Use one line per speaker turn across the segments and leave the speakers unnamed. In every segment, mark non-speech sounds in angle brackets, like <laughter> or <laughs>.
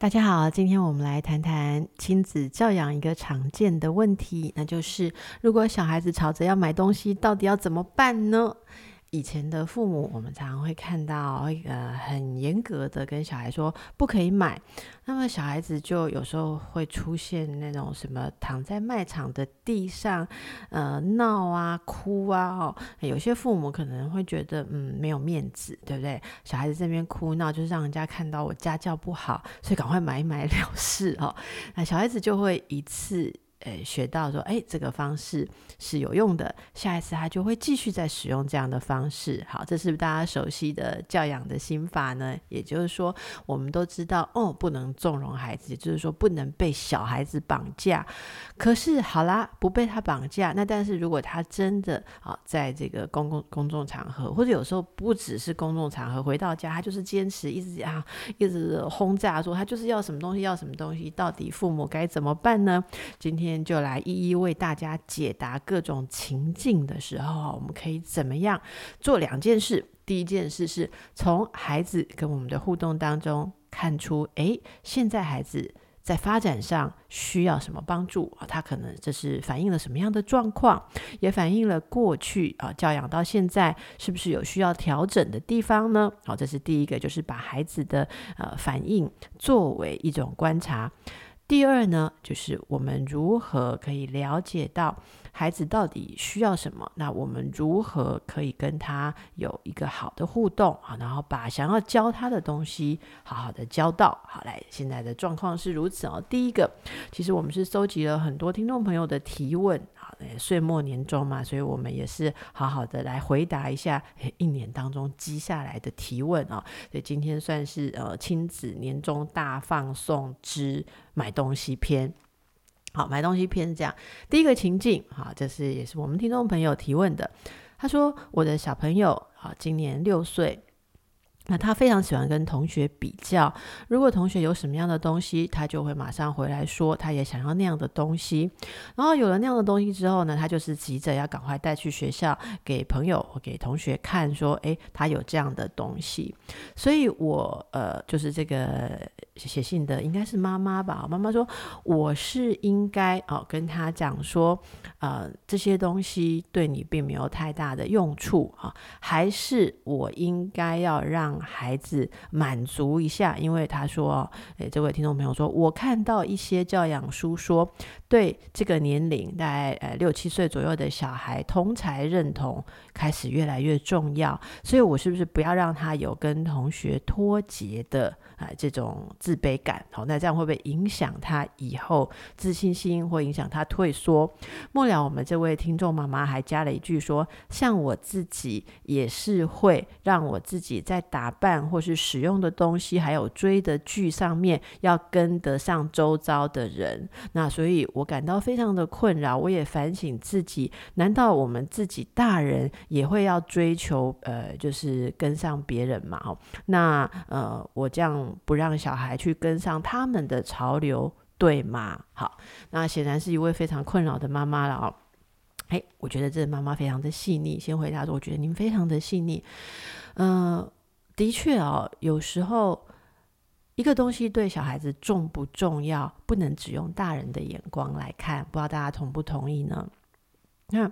大家好，今天我们来谈谈亲子教养一个常见的问题，那就是如果小孩子吵着要买东西，到底要怎么办呢？以前的父母，我们常常会看到一个很严格的跟小孩说不可以买，那么小孩子就有时候会出现那种什么躺在卖场的地上，呃闹啊哭啊哦，有些父母可能会觉得嗯没有面子，对不对？小孩子这边哭闹就是让人家看到我家教不好，所以赶快买一买 <laughs> 了事哦，那小孩子就会一次。呃，学到说，哎，这个方式是有用的，下一次他就会继续再使用这样的方式。好，这是不是大家熟悉的教养的心法呢？也就是说，我们都知道，哦，不能纵容孩子，也就是说，不能被小孩子绑架。可是，好啦，不被他绑架，那但是如果他真的啊，在这个公共公众场合，或者有时候不只是公众场合，回到家，他就是坚持一直啊，一直轰炸说他就是要什么东西，要什么东西，到底父母该怎么办呢？今天。就来一一为大家解答各种情境的时候，我们可以怎么样做两件事？第一件事是从孩子跟我们的互动当中看出，哎，现在孩子在发展上需要什么帮助啊？他可能这是反映了什么样的状况，也反映了过去啊教养到现在是不是有需要调整的地方呢？好，这是第一个，就是把孩子的呃反应作为一种观察。第二呢，就是我们如何可以了解到孩子到底需要什么？那我们如何可以跟他有一个好的互动啊？然后把想要教他的东西好好的教到。好，来，现在的状况是如此哦。第一个，其实我们是收集了很多听众朋友的提问。岁末年终嘛，所以我们也是好好的来回答一下一年当中积下来的提问啊。所以今天算是呃亲子年终大放送之买东西篇。好，买东西篇是这样，第一个情境哈，这是也是我们听众朋友提问的。他说：“我的小朋友啊，今年六岁。”那他非常喜欢跟同学比较，如果同学有什么样的东西，他就会马上回来说，他也想要那样的东西。然后有了那样的东西之后呢，他就是急着要赶快带去学校给朋友或给同学看，说，诶，他有这样的东西。所以我呃，就是这个写信的应该是妈妈吧？妈妈说，我是应该哦跟他讲说，呃，这些东西对你并没有太大的用处啊，还是我应该要让。孩子满足一下，因为他说：“诶，这位听众朋友说，我看到一些教养书说，对这个年龄，大概呃六七岁左右的小孩，同才认同开始越来越重要，所以我是不是不要让他有跟同学脱节的啊这种自卑感？好，那这样会不会影响他以后自信心，或影响他退缩？末了，我们这位听众妈妈还加了一句说：像我自己也是会让我自己在。打扮或是使用的东西，还有追的剧上面要跟得上周遭的人，那所以我感到非常的困扰。我也反省自己，难道我们自己大人也会要追求呃，就是跟上别人嘛？哦，那呃，我这样不让小孩去跟上他们的潮流，对吗？好，那显然是一位非常困扰的妈妈了哦。哎，我觉得这妈妈非常的细腻。先回答说，我觉得您非常的细腻，嗯、的确哦，有时候一个东西对小孩子重不重要，不能只用大人的眼光来看，不知道大家同不同意呢？那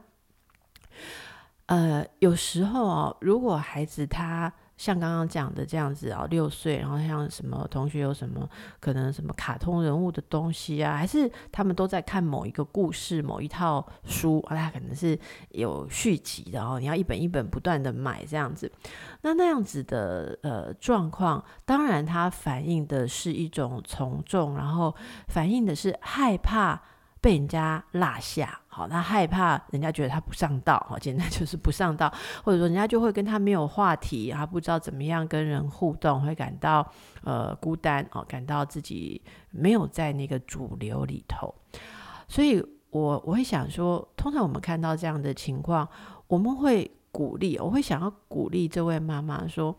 呃，有时候哦，如果孩子他。像刚刚讲的这样子啊，六岁，然后像什么同学有什么可能什么卡通人物的东西啊，还是他们都在看某一个故事、某一套书啊，他可能是有续集的哦，你要一本一本不断的买这样子，那那样子的呃状况，当然它反映的是一种从众，然后反映的是害怕被人家落下，好，他害怕人家觉得他不上道，好，简单 <laughs> 就是不上道，或者说人家就会跟他没有话题，他不知道怎么样跟人互动，会感到呃孤单，哦，感到自己没有在那个主流里头，所以我我会想说，通常我们看到这样的情况，我们会。鼓励，我会想要鼓励这位妈妈说：“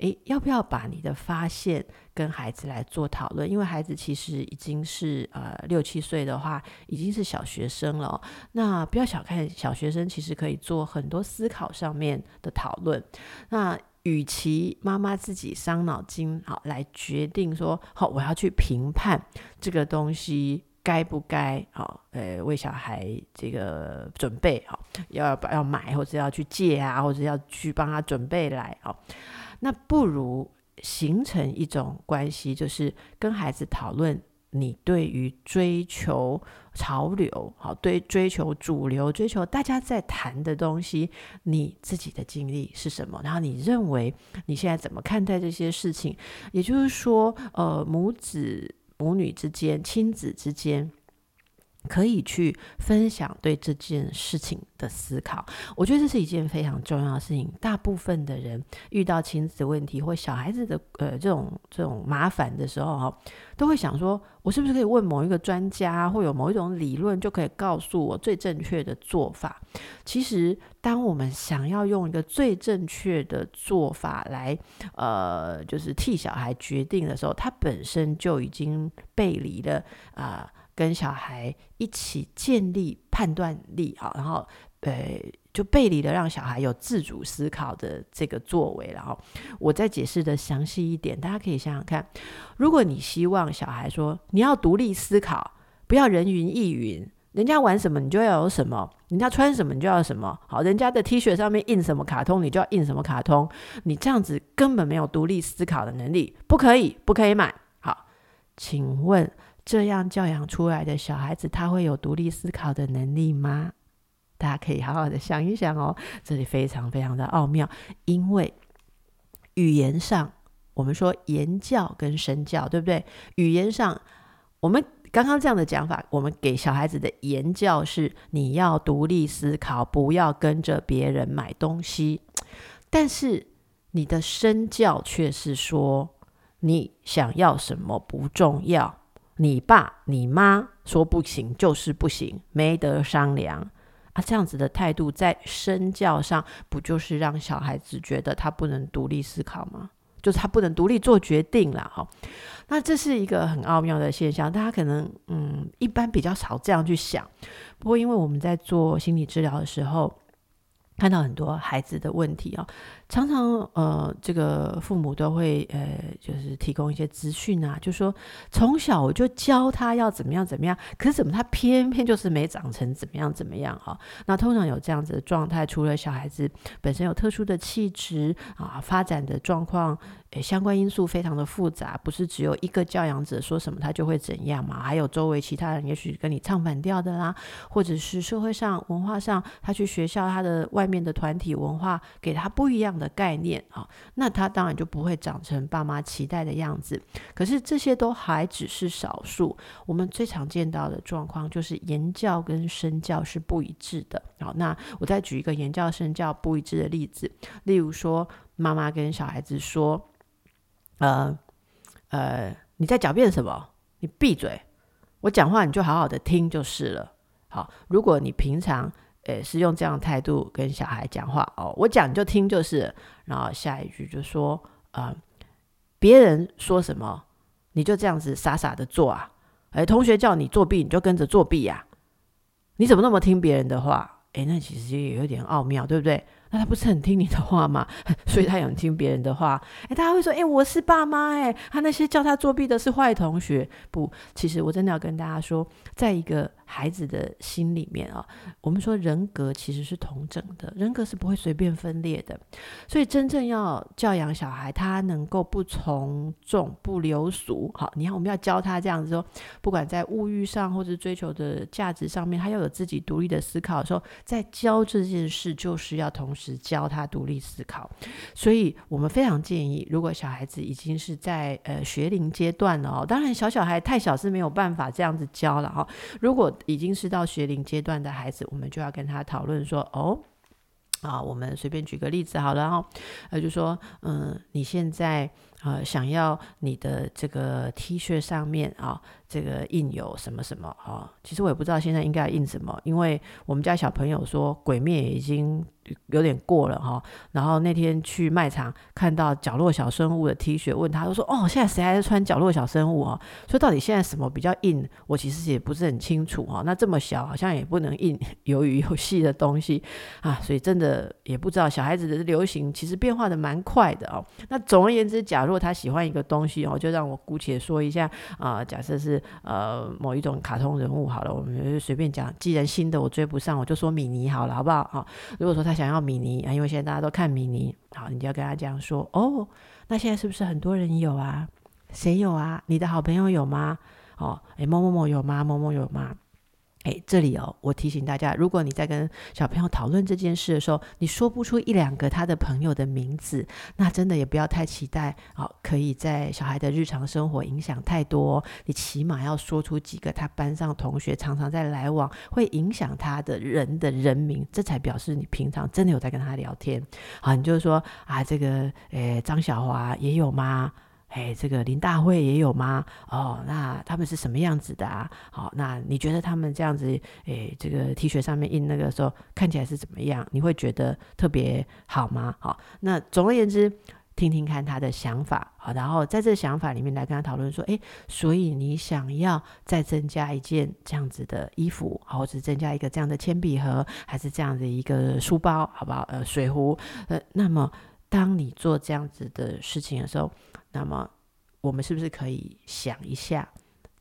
诶，要不要把你的发现跟孩子来做讨论？因为孩子其实已经是呃六七岁的话，已经是小学生了。那不要小看小学生，其实可以做很多思考上面的讨论。那与其妈妈自己伤脑筋，好来决定说，好我要去评判这个东西。”该不该好？呃，为小孩这个准备好，要要买或者要去借啊，或者要去帮他准备来好，那不如形成一种关系，就是跟孩子讨论你对于追求潮流，好，对追求主流，追求大家在谈的东西，你自己的经历是什么？然后你认为你现在怎么看待这些事情？也就是说，呃，母子。母女之间、亲子之间，可以去分享对这件事情的思考。我觉得这是一件非常重要的事情。大部分的人遇到亲子问题或小孩子的呃这种这种麻烦的时候，哈，都会想说：我是不是可以问某一个专家，或有某一种理论，就可以告诉我最正确的做法？其实，当我们想要用一个最正确的做法来，呃，就是替小孩决定的时候，他本身就已经背离了啊。跟小孩一起建立判断力啊，然后呃，就背离了让小孩有自主思考的这个作为。然后我再解释的详细一点，大家可以想想看，如果你希望小孩说你要独立思考，不要人云亦云，人家玩什么你就要有什么，人家穿什么你就要什么，好，人家的 T 恤上面印什么卡通你就要印什么卡通，你这样子根本没有独立思考的能力，不可以，不可以买。好，请问。这样教养出来的小孩子，他会有独立思考的能力吗？大家可以好好的想一想哦。这里非常非常的奥妙，因为语言上，我们说言教跟身教，对不对？语言上，我们刚刚这样的讲法，我们给小孩子的言教是你要独立思考，不要跟着别人买东西。但是你的身教却是说，你想要什么不重要。你爸你妈说不行就是不行，没得商量啊！这样子的态度在身教上，不就是让小孩子觉得他不能独立思考吗？就是他不能独立做决定了哈。那这是一个很奥妙的现象，大家可能嗯一般比较少这样去想。不过因为我们在做心理治疗的时候，看到很多孩子的问题啊。常常呃，这个父母都会呃，就是提供一些资讯啊，就说从小我就教他要怎么样怎么样，可是怎么他偏偏就是没长成怎么样怎么样哈？那通常有这样子的状态，除了小孩子本身有特殊的气质啊，发展的状况，相关因素非常的复杂，不是只有一个教养者说什么他就会怎样嘛？还有周围其他人也许跟你唱反调的啦，或者是社会上文化上，他去学校他的外面的团体文化给他不一样的概念啊，那他当然就不会长成爸妈期待的样子。可是这些都还只是少数，我们最常见到的状况就是言教跟身教是不一致的。好，那我再举一个言教身教不一致的例子，例如说，妈妈跟小孩子说：“呃呃，你在狡辩什么？你闭嘴！我讲话你就好好的听就是了。”好，如果你平常。诶，是用这样的态度跟小孩讲话哦，我讲你就听就是，然后下一句就说啊、呃，别人说什么你就这样子傻傻的做啊，诶，同学叫你作弊你就跟着作弊呀、啊，你怎么那么听别人的话？诶，那其实也有点奥妙，对不对？那他不是很听你的话吗？<laughs> 所以他想听别人的话。诶，大家会说，诶，我是爸妈，诶，他那些叫他作弊的是坏同学。不，其实我真的要跟大家说，在一个。孩子的心里面啊，我们说人格其实是同整的，人格是不会随便分裂的。所以真正要教养小孩，他能够不从众、不流俗。好，你看我们要教他这样子说，不管在物欲上或者追求的价值上面，他要有自己独立的思考的时候，在教这件事，就是要同。时教他独立思考。所以我们非常建议，如果小孩子已经是在呃学龄阶段了哦，当然小小孩太小是没有办法这样子教了哈。如果已经是到学龄阶段的孩子，我们就要跟他讨论说哦。啊，我们随便举个例子好了哈，呃，就说，嗯，你现在呃想要你的这个 T 恤上面啊，这个印有什么什么啊？其实我也不知道现在应该印什么，因为我们家小朋友说鬼灭已经。有点过了哈，然后那天去卖场看到角落小生物的 T 恤，问他，就说：“哦，现在谁还在穿角落小生物啊？”所以到底现在什么比较硬？我其实也不是很清楚哈。那这么小，好像也不能印鱿鱼游戏的东西 <laughs> 啊，所以真的也不知道小孩子的流行其实变化的蛮快的哦。那总而言之，假若他喜欢一个东西哦，就让我姑且说一下啊，假设是呃某一种卡通人物好了，我们就随便讲。既然新的我追不上，我就说米妮好了，好不好？啊，如果说他。想要米妮啊，因为现在大家都看米妮，好，你就要跟他讲说，哦，那现在是不是很多人有啊？谁有啊？你的好朋友有吗？哦，诶，某某某有吗？某某有吗？哎，这里哦，我提醒大家，如果你在跟小朋友讨论这件事的时候，你说不出一两个他的朋友的名字，那真的也不要太期待，哦，可以在小孩的日常生活影响太多。你起码要说出几个他班上同学常常在来往，会影响他的人的人名，这才表示你平常真的有在跟他聊天。好，你就是说啊，这个，诶，张小华也有吗？哎，这个林大会也有吗？哦，那他们是什么样子的啊？好、那你觉得他们这样子，哎，这个 T 恤上面印那个时候看起来是怎么样？你会觉得特别好吗？好、那总而言之，听听看他的想法，好，然后在这想法里面来跟他讨论说，哎，所以你想要再增加一件这样子的衣服，或者增加一个这样的铅笔盒，还是这样的一个书包，好不好？呃，水壶，呃，那么当你做这样子的事情的时候。那么，我们是不是可以想一下？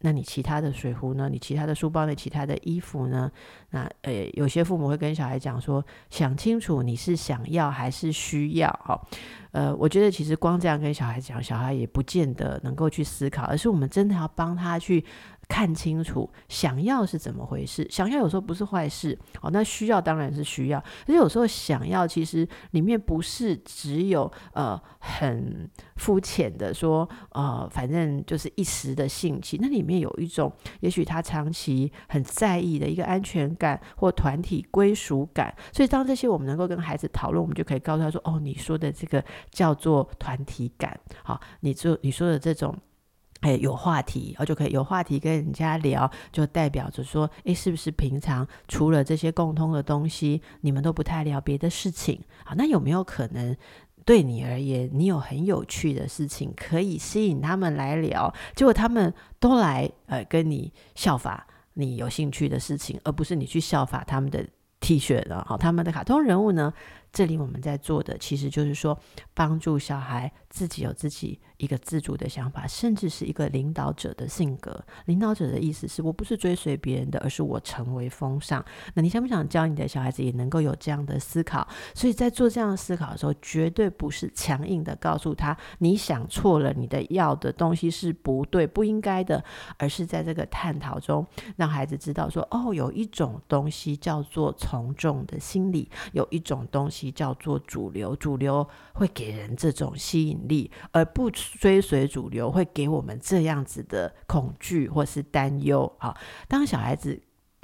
那你其他的水壶呢？你其他的书包呢？其他的衣服呢？那呃，有些父母会跟小孩讲说：想清楚你是想要还是需要？哈，呃，我觉得其实光这样跟小孩讲，小孩也不见得能够去思考，而是我们真的要帮他去。看清楚想要是怎么回事，想要有时候不是坏事哦，那需要当然是需要，可是有时候想要其实里面不是只有呃很肤浅的说呃反正就是一时的兴起，那里面有一种也许他长期很在意的一个安全感或团体归属感，所以当这些我们能够跟孩子讨论，我们就可以告诉他说哦，你说的这个叫做团体感，好，你做你说的这种。哎，有话题，然后就可以有话题跟人家聊，就代表着说，哎，是不是平常除了这些共通的东西，你们都不太聊别的事情？好，那有没有可能对你而言，你有很有趣的事情可以吸引他们来聊？结果他们都来呃跟你效法你有兴趣的事情，而不是你去效法他们的 T 恤了。好，他们的卡通人物呢？这里我们在做的，其实就是说，帮助小孩自己有自己。一个自主的想法，甚至是一个领导者的性格。领导者的意思是我不是追随别人的，而是我成为风尚。那你想不想教你的小孩子也能够有这样的思考？所以在做这样的思考的时候，绝对不是强硬的告诉他你想错了，你的要的东西是不对、不应该的，而是在这个探讨中，让孩子知道说：哦，有一种东西叫做从众的心理，有一种东西叫做主流，主流会给人这种吸引力，而不。追随主流会给我们这样子的恐惧或是担忧。好，当小孩子。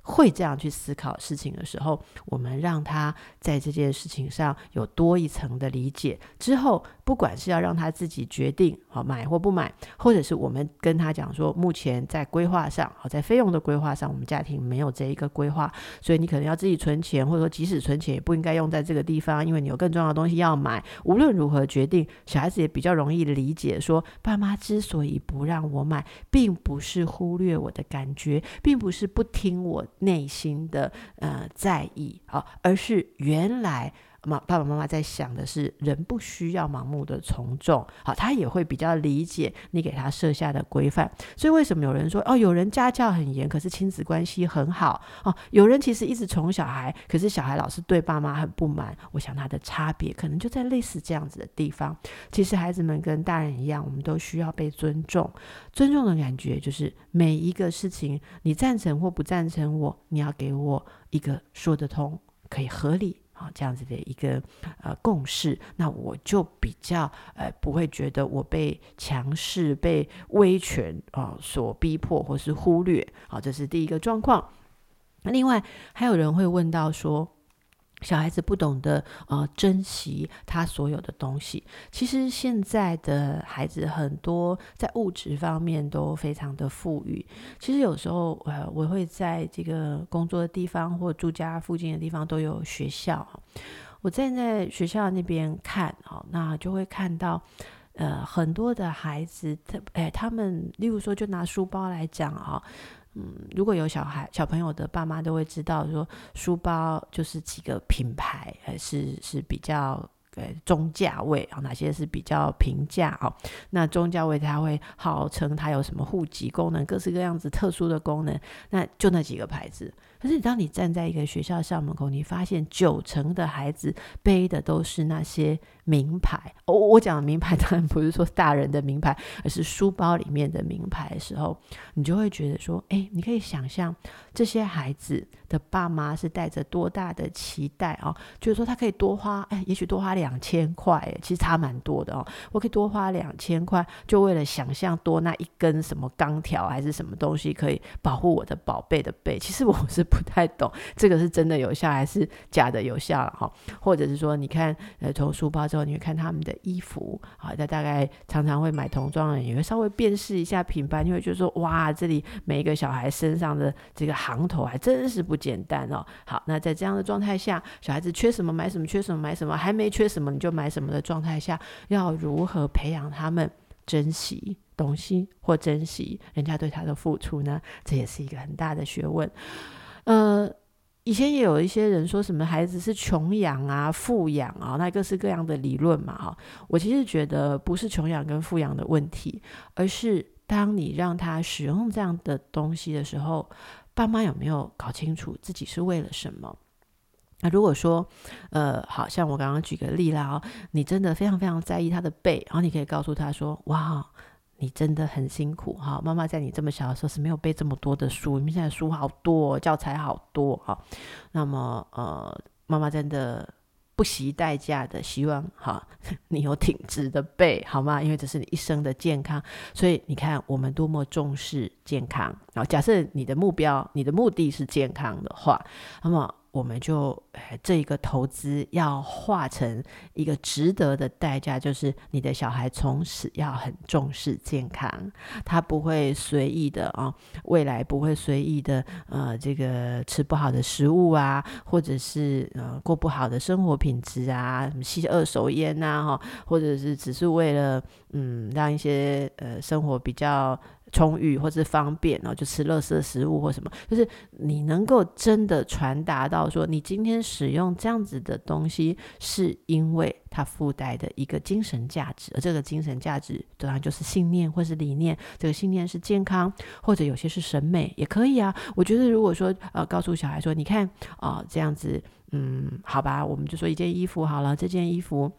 会这样去思考事情的时候，我们让他在这件事情上有多一层的理解。之后，不管是要让他自己决定好买或不买，或者是我们跟他讲说，目前在规划上，好在费用的规划上，我们家庭没有这一个规划，所以你可能要自己存钱，或者说即使存钱也不应该用在这个地方，因为你有更重要的东西要买。无论如何决定，小孩子也比较容易理解说，爸妈之所以不让我买，并不是忽略我的感觉，并不是不听我。内心的呃在意，好，而是原来。妈，爸爸妈妈在想的是，人不需要盲目的从众，好，他也会比较理解你给他设下的规范。所以为什么有人说哦，有人家教很严，可是亲子关系很好哦？有人其实一直宠小孩，可是小孩老是对爸妈很不满。我想他的差别可能就在类似这样子的地方。其实孩子们跟大人一样，我们都需要被尊重。尊重的感觉就是每一个事情，你赞成或不赞成我，你要给我一个说得通、可以合理。啊，这样子的一个呃共识，那我就比较呃不会觉得我被强势、被威权啊、所逼迫或是忽略。好，这是第一个状况。那另外还有人会问到说，小孩子不懂得呃珍惜他所有的东西。其实现在的孩子很多在物质方面都非常的富裕。其实有时候呃我会在这个工作的地方或住家附近的地方都有学校。我站在学校那边看哦，那就会看到呃很多的孩子，他哎他们例如说就拿书包来讲啊。嗯，如果有小孩、小朋友的爸妈都会知道，说书包就是几个品牌，还是是比较呃中价位啊，哪些是比较平价哦？那中价位它会号称它有什么户籍功能，各式各样子特殊的功能，那就那几个牌子。可是，当你站在一个学校校门口，你发现九成的孩子背的都是那些名牌。哦，我讲的名牌 <laughs> 当然不是说大人的名牌，而是书包里面的名牌的时候，你就会觉得说，哎，你可以想象这些孩子的爸妈是带着多大的期待哦，就是说他可以多花，哎，也许多花两千块，其实差蛮多的哦。我可以多花两千块，就为了想象多那一根什么钢条还是什么东西，可以保护我的宝贝的背。其实我是。不太懂这个是真的有效还是假的有效了哈？或者是说，你看，呃，从书包之后，你会看他们的衣服啊，他大概常常会买童装的人，也会稍微辨识一下品牌，你会觉得说，哇，这里每一个小孩身上的这个行头还真是不简单哦。好，那在这样的状态下，小孩子缺什么买什么，缺什么买什么，还没缺什么你就买什么的状态下，要如何培养他们珍惜东西或珍惜人家对他的付出呢？这也是一个很大的学问。呃，以前也有一些人说什么孩子是穷养啊、富养啊，那各式各样的理论嘛，哈。我其实觉得不是穷养跟富养的问题，而是当你让他使用这样的东西的时候，爸妈有没有搞清楚自己是为了什么？那如果说，呃，好像我刚刚举个例啦，哦，你真的非常非常在意他的背，然后你可以告诉他说，哇。你真的很辛苦哈，妈妈在你这么小的时候是没有背这么多的书，你们现在书好多，教材好多哈。那么呃，妈妈真的不惜代价的希望哈，你有挺直的背好吗？因为这是你一生的健康，所以你看我们多么重视健康。然后假设你的目标、你的目的是健康的话，那么。我们就这一个投资要化成一个值得的代价，就是你的小孩从此要很重视健康，他不会随意的啊，未来不会随意的呃，这个吃不好的食物啊，或者是呃过不好的生活品质啊，吸二手烟呐哈，或者是只是为了嗯让一些呃生活比较。充裕或是方便，然后就吃垃圾食物或什么，就是你能够真的传达到说，你今天使用这样子的东西，是因为它附带的一个精神价值，而这个精神价值当然就是信念或是理念。这个信念是健康，或者有些是审美也可以啊。我觉得如果说呃，告诉小孩说，你看啊、这样子，嗯，好吧，我们就说一件衣服好了，这件衣服，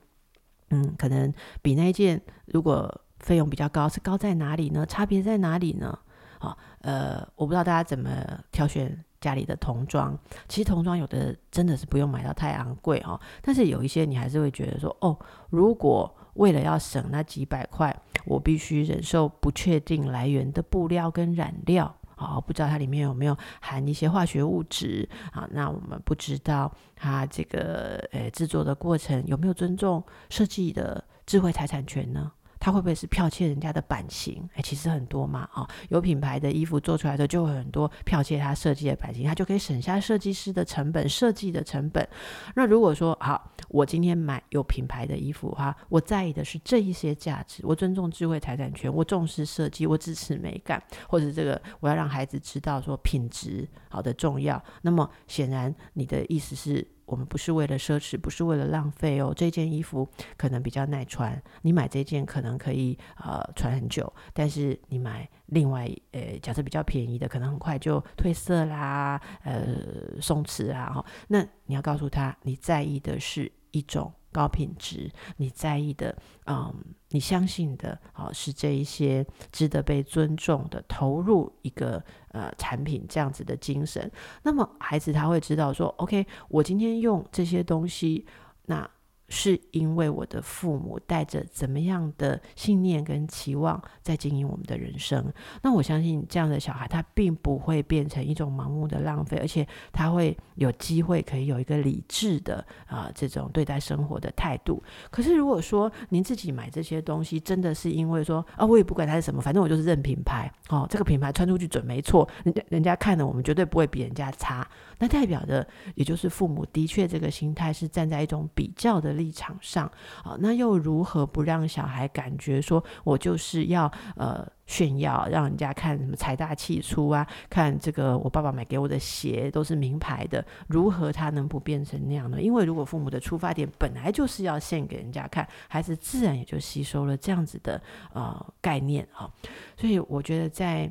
嗯，可能比那件如果。费用比较高，是高在哪里呢？差别在哪里呢？好，呃，我不知道大家怎么挑选家里的童装。其实童装有的真的是不用买到太昂贵哦，但是有一些你还是会觉得说，哦，如果为了要省那几百块，我必须忍受不确定来源的布料跟染料，啊，不知道它里面有没有含一些化学物质啊？那我们不知道它这个呃制作的过程有没有尊重设计的智慧财产权呢？它会不会是剽窃人家的版型？哎，其实很多嘛，哦，有品牌的衣服做出来的就会很多剽窃他设计的版型，他就可以省下设计师的成本、设计的成本。那如果说好，我今天买有品牌的衣服哈，我在意的是这一些价值，我尊重智慧财产权，我重视设计，我支持美感，或者这个我要让孩子知道说品质好的重要。那么显然你的意思是。我们不是为了奢侈，不是为了浪费哦。这件衣服可能比较耐穿，你买这件可能可以呃穿很久。但是你买另外呃，假设比较便宜的，可能很快就褪色啦，呃松弛啊。哈，那你要告诉他，你在意的是一种高品质，你在意的，嗯，你相信的，哦，是这一些值得被尊重的，投入一个呃产品这样子的精神，那么孩子他会知道说，OK，我今天用这些东西，那。是因为我的父母带着怎么样的信念跟期望在经营我们的人生，那我相信这样的小孩他并不会变成一种盲目的浪费，而且他会有机会可以有一个理智的啊、这种对待生活的态度。可是如果说您自己买这些东西真的是因为说啊我也不管它是什么，反正我就是认品牌哦，这个品牌穿出去准没错，人家人家看了我们绝对不会比人家差，那代表的也就是父母的确这个心态是站在一种比较的立场上啊，那又如何不让小孩感觉说我就是要呃炫耀，让人家看什么财大气粗啊？看这个我爸爸买给我的鞋都是名牌的，如何他能不变成那样呢？因为如果父母的出发点本来就是要献给人家看，孩子自然也就吸收了这样子的呃概念啊。所以我觉得在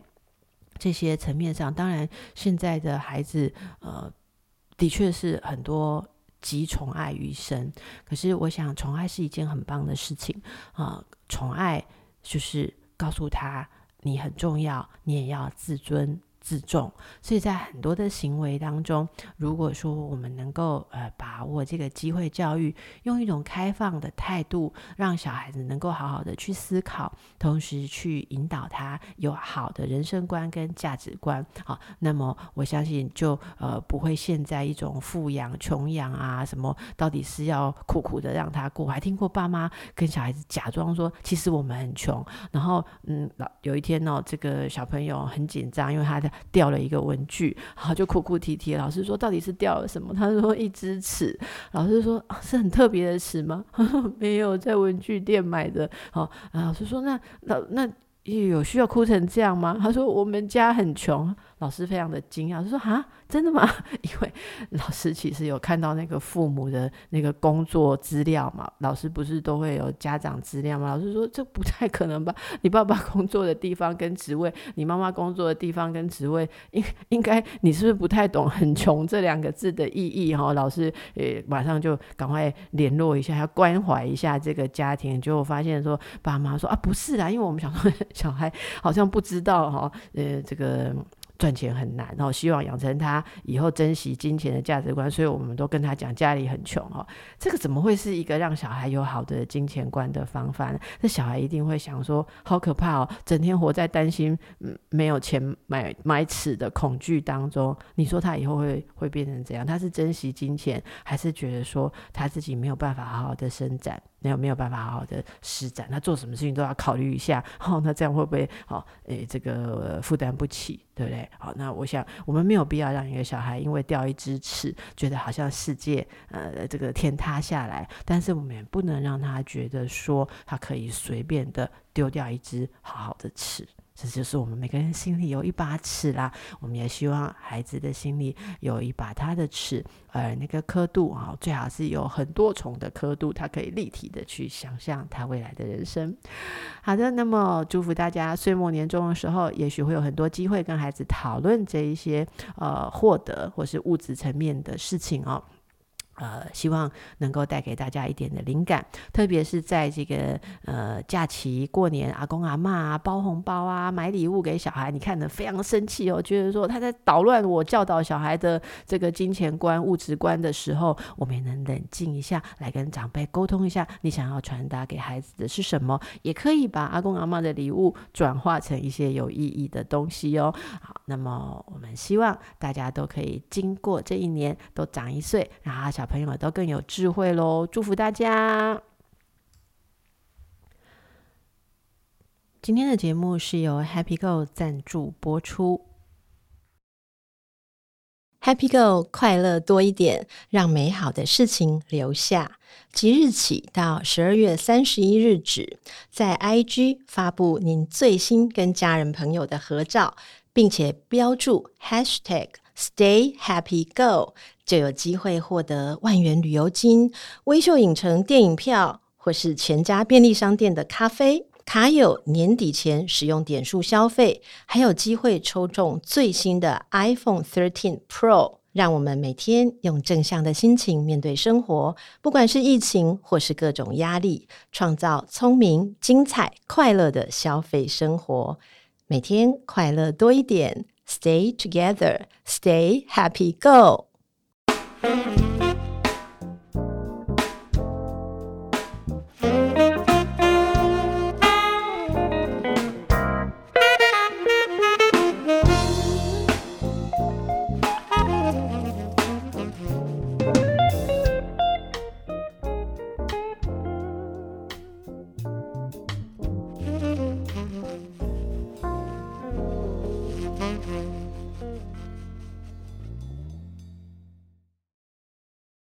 这些层面上，当然现在的孩子呃的确是很多。集宠爱于身，可是我想宠爱是一件很棒的事情啊！宠爱就是告诉他你很重要，你也要自尊。自重，所以在很多的行为当中，如果说我们能够呃把握这个机会教育，用一种开放的态度，让小孩子能够好好的去思考，同时去引导他有好的人生观跟价值观，好，那么我相信就呃不会陷在一种富养穷养啊，什么到底是要苦苦的让他过，我还听过爸妈跟小孩子假装说，其实我们很穷，然后嗯，老有一天呢，这个小朋友很紧张，因为他的。掉了一个文具，好就哭哭啼啼。老师说：“到底是掉了什么？” <laughs> 他说：“一只尺。”老师说：“是很特别的尺吗？” <laughs> 没有，在文具店买的。好，老师说：“那那那有需要哭成这样吗？” <laughs> 他说：“我们家很穷。”老师非常的惊讶，就说：“哈，真的吗？” <laughs> 因为老师其实有看到那个父母的那个工作资料嘛，老师不是都会有家长资料吗？老师说：“这不太可能吧？<laughs> 你爸爸工作的地方跟职位，你妈妈工作的地方跟职位，应应该你是不是不太懂‘很穷’这两个字的意义？”哈，老师呃马上就赶快联络一下，要关怀一下这个家庭，结果发现说爸妈说：“啊，不是啊，因为我们想说小孩好像不知道哈，呃，这个。”赚钱很难，然后希望养成他以后珍惜金钱的价值观，所以我们都跟他讲家里很穷哈，这个怎么会是一个让小孩有好的金钱观的方法呢？那小孩一定会想说，好可怕哦，整天活在担心嗯没有钱买买尺的恐惧当中。你说他以后会会变成怎样？他是珍惜金钱，还是觉得说他自己没有办法好好的伸展？没有没有办法好好的施展，他做什么事情都要考虑一下。好、哦，那这样会不会好？诶、这个、负担不起，对不对？好，那我想我们没有必要让一个小孩因为掉一只齿，觉得好像世界呃这个天塌下来。但是我们也不能让他觉得说他可以随便的丢掉一只好好的齿。这就是我们每个人心里有一把尺啦，我们也希望孩子的心里有一把他的尺，呃，那个刻度啊，最好是有很多重的刻度，他可以立体的去想象他未来的人生。好的，那么祝福大家岁末年终的时候，也许会有很多机会跟孩子讨论这一些呃获得或是物质层面的事情哦。呃，希望能够带给大家一点的灵感，特别是在这个呃假期过年，阿公阿嬷啊包红包啊，买礼物给小孩，你看的非常生气哦，觉得说他在捣乱我教导小孩的这个金钱观、物质观的时候，我们也能冷静一下，来跟长辈沟通一下，你想要传达给孩子的是什么，也可以把阿公阿嬷的礼物转化成一些有意义的东西哦。好，那么我们希望大家都可以经过这一年都长一岁，然后小。朋友们都更有智慧喽！祝福大家。今天的节目是由 Happy Go 赞助播出。Happy Go 快乐多一点，让美好的事情留下。即日起到十二月三十一日止，在 IG 发布您最新跟家人朋友的合照，并且标注 Hashtag Stay Happy Go。就有机会获得万元旅游金、微秀影城电影票，或是全家便利商店的咖啡。卡友年底前使用点数消费，还有机会抽中最新的 iPhone 13 Pro。
让我们每天用正向的心情面对生活，不管是疫情或是各种压力，创造聪明、精彩、快乐的消费生活。每天快乐多一点，Stay together, Stay happy, go。Thank you.